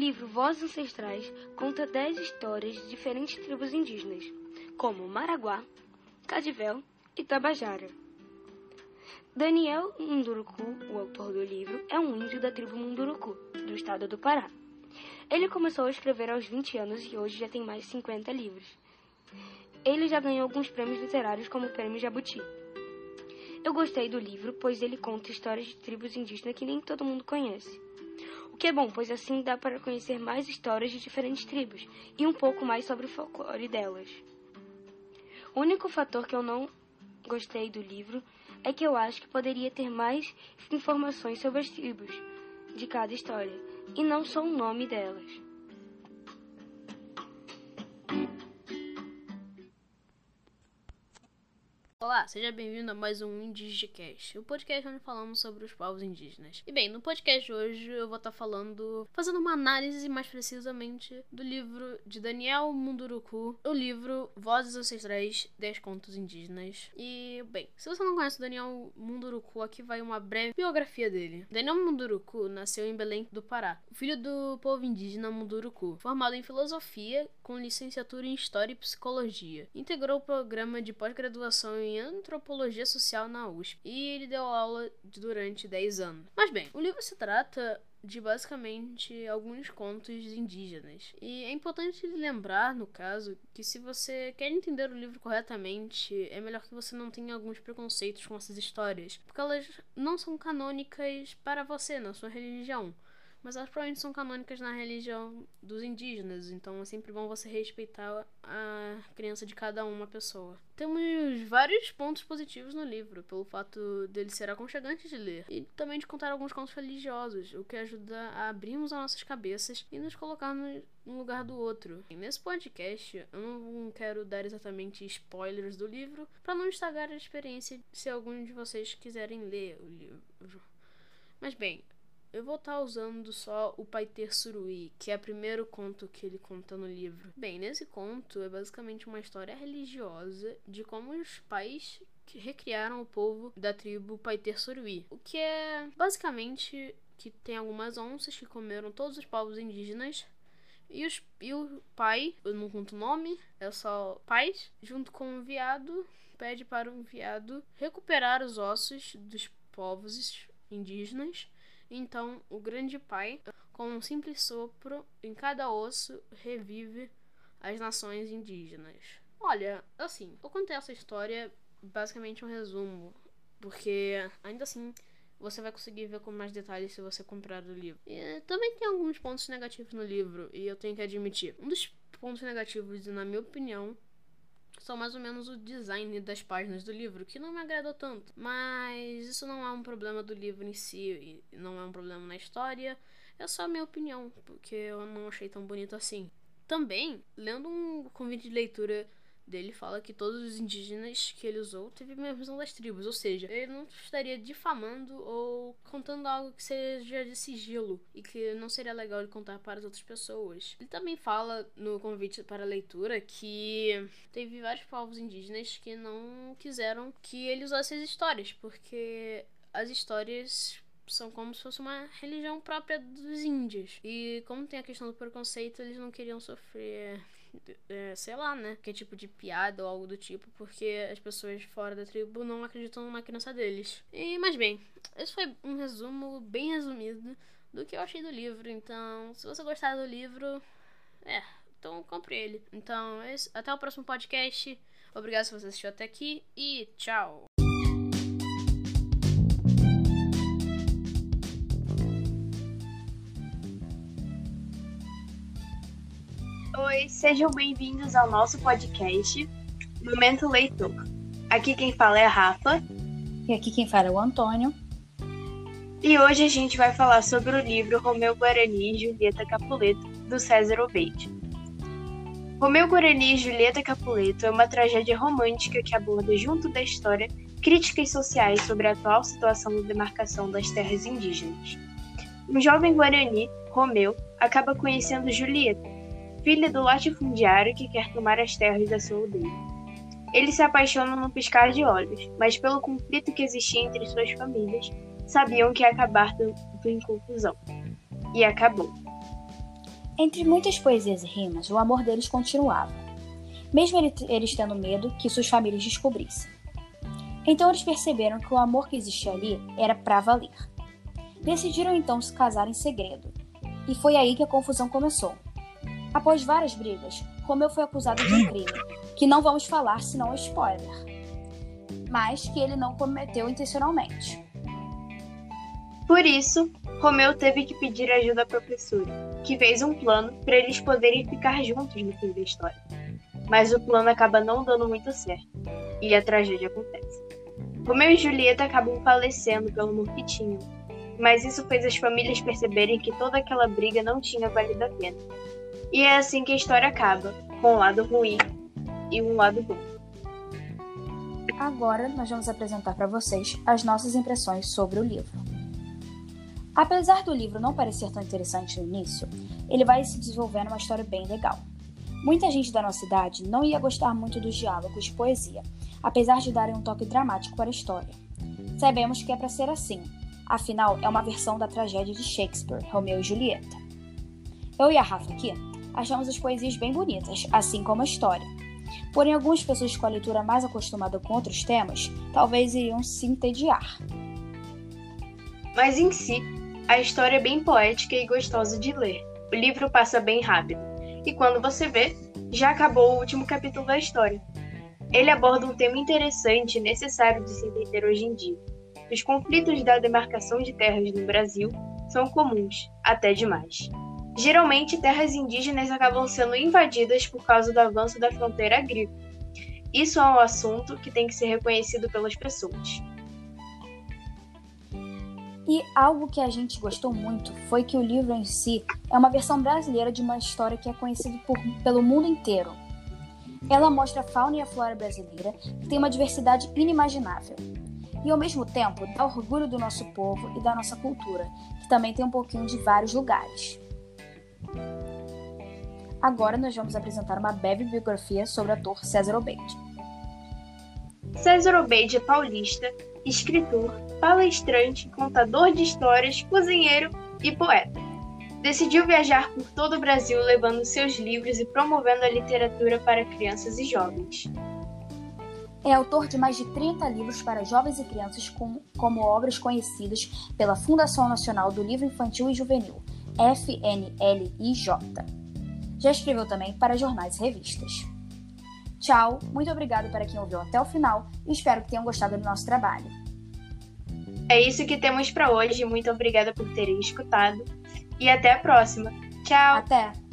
livro Vozes Ancestrais conta 10 histórias de diferentes tribos indígenas, como Maraguá, Cadivel e Tabajara. Daniel Munduruku, o autor do livro, é um índio da tribo Munduruku, do estado do Pará. Ele começou a escrever aos 20 anos e hoje já tem mais de 50 livros. Ele já ganhou alguns prêmios literários, como o Prêmio Jabuti. Eu gostei do livro, pois ele conta histórias de tribos indígenas que nem todo mundo conhece. Que é bom, pois assim dá para conhecer mais histórias de diferentes tribos e um pouco mais sobre o folclore delas. O único fator que eu não gostei do livro é que eu acho que poderia ter mais informações sobre as tribos de cada história e não só o nome delas. Olá, seja bem-vindo a mais um IndigeCast, o podcast onde falamos sobre os povos indígenas. E bem, no podcast de hoje eu vou estar falando, fazendo uma análise mais precisamente do livro de Daniel Munduruku, o livro Vozes Ancestrais 10 Contos Indígenas. E, bem, se você não conhece o Daniel Munduruku, aqui vai uma breve biografia dele. Daniel Munduruku nasceu em Belém do Pará, filho do povo indígena Munduruku, formado em filosofia com licenciatura em História e Psicologia. Integrou o programa de pós-graduação antropologia social na USP e ele deu aula durante 10 anos. Mas bem, o livro se trata de basicamente alguns contos indígenas. E é importante lembrar, no caso, que se você quer entender o livro corretamente, é melhor que você não tenha alguns preconceitos com essas histórias, porque elas não são canônicas para você, na sua religião mas elas provavelmente são canônicas na religião dos indígenas, então é sempre bom você respeitar a crença de cada uma pessoa. Temos vários pontos positivos no livro, pelo fato dele ser aconchegante de ler, e também de contar alguns contos religiosos, o que ajuda a abrirmos as nossas cabeças e nos colocarmos um lugar do outro. E nesse podcast, eu não quero dar exatamente spoilers do livro, para não estragar a experiência se algum de vocês quiserem ler o livro. Mas bem, eu vou estar tá usando só o Paiter Surui, que é o primeiro conto que ele conta no livro. Bem, nesse conto é basicamente uma história religiosa de como os pais recriaram o povo da tribo Paiter Surui. O que é basicamente que tem algumas onças que comeram todos os povos indígenas. E, os, e o pai, eu não conto o nome, é só pais, junto com um viado, pede para um viado recuperar os ossos dos povos indígenas então, o grande pai, com um simples sopro em cada osso, revive as nações indígenas. Olha, assim, eu contei essa história basicamente um resumo, porque ainda assim você vai conseguir ver com mais detalhes se você comprar o livro. E também tem alguns pontos negativos no livro, e eu tenho que admitir. Um dos pontos negativos, na minha opinião, são mais ou menos o design das páginas do livro, que não me agradou tanto. Mas isso não é um problema do livro em si, não é um problema na história, é só a minha opinião, porque eu não achei tão bonito assim. Também, lendo um convite de leitura dele fala que todos os indígenas que ele usou teve a mesma das tribos, ou seja, ele não estaria difamando ou contando algo que seja de sigilo e que não seria legal ele contar para as outras pessoas. Ele também fala no convite para a leitura que teve vários povos indígenas que não quiseram que ele usasse as histórias, porque as histórias são como se fosse uma religião própria dos índios. E como tem a questão do preconceito, eles não queriam sofrer é, sei lá, né? Que tipo de piada ou algo do tipo, porque as pessoas fora da tribo não acreditam na crença deles. E, mas bem, esse foi um resumo bem resumido do que eu achei do livro. Então, se você gostar do livro, é, então compre ele. Então, esse, até o próximo podcast. Obrigado se você assistiu até aqui e tchau! Oi, sejam bem-vindos ao nosso podcast Momento Leitor. Aqui quem fala é a Rafa. E aqui quem fala é o Antônio. E hoje a gente vai falar sobre o livro Romeu Guarani e Julieta Capuleto, do César Obeide. Romeu Guarani e Julieta Capuleto é uma tragédia romântica que aborda, junto da história, críticas sociais sobre a atual situação da demarcação das terras indígenas. Um jovem Guarani, Romeu, acaba conhecendo Julieta, filha do latifundiário que quer tomar as terras da sua aldeia. Eles se apaixonam no piscar de olhos, mas pelo conflito que existia entre suas famílias, sabiam que ia acabar tudo em confusão. E acabou. Entre muitas poesias e rimas, o amor deles continuava, mesmo eles tendo medo que suas famílias descobrissem. Então eles perceberam que o amor que existia ali era para valer. Decidiram então se casar em segredo, e foi aí que a confusão começou. Após várias brigas, Romeu foi acusado de um crime, que não vamos falar senão é spoiler, mas que ele não cometeu intencionalmente. Por isso, Romeu teve que pedir ajuda à professora, que fez um plano para eles poderem ficar juntos no fim da história. Mas o plano acaba não dando muito certo, e a tragédia acontece. Romeu e Julieta acabam falecendo pelo amor que tinham, mas isso fez as famílias perceberem que toda aquela briga não tinha valido a pena. E é assim que a história acaba, com um lado ruim e um lado bom. Agora nós vamos apresentar para vocês as nossas impressões sobre o livro. Apesar do livro não parecer tão interessante no início, ele vai se desenvolvendo uma história bem legal. Muita gente da nossa idade não ia gostar muito dos diálogos de poesia, apesar de darem um toque dramático para a história. Sabemos que é para ser assim, afinal é uma versão da tragédia de Shakespeare, Romeu e Julieta. Eu e a Rafa aqui achamos as poesias bem bonitas, assim como a história. Porém, algumas pessoas com a leitura mais acostumada com outros temas talvez iriam se entediar. Mas em si, a história é bem poética e gostosa de ler. O livro passa bem rápido, e quando você vê, já acabou o último capítulo da história. Ele aborda um tema interessante e necessário de se entender hoje em dia. Os conflitos da demarcação de terras no Brasil são comuns, até demais. Geralmente, terras indígenas acabam sendo invadidas por causa do avanço da fronteira agrícola. Isso é um assunto que tem que ser reconhecido pelas pessoas. E algo que a gente gostou muito foi que o livro em si é uma versão brasileira de uma história que é conhecida por, pelo mundo inteiro. Ela mostra a fauna e a flora brasileira, que tem uma diversidade inimaginável. E ao mesmo tempo dá orgulho do nosso povo e da nossa cultura, que também tem um pouquinho de vários lugares. Agora nós vamos apresentar uma breve biografia sobre o ator César Obeide. César Obeide é paulista, escritor, palestrante, contador de histórias, cozinheiro e poeta. Decidiu viajar por todo o Brasil levando seus livros e promovendo a literatura para crianças e jovens. É autor de mais de 30 livros para jovens e crianças, com, como obras conhecidas pela Fundação Nacional do Livro Infantil e Juvenil, FNLIJ. Já escreveu também para jornais e revistas. Tchau, muito obrigado para quem ouviu até o final e espero que tenham gostado do nosso trabalho. É isso que temos para hoje. Muito obrigada por terem escutado e até a próxima. Tchau. Até.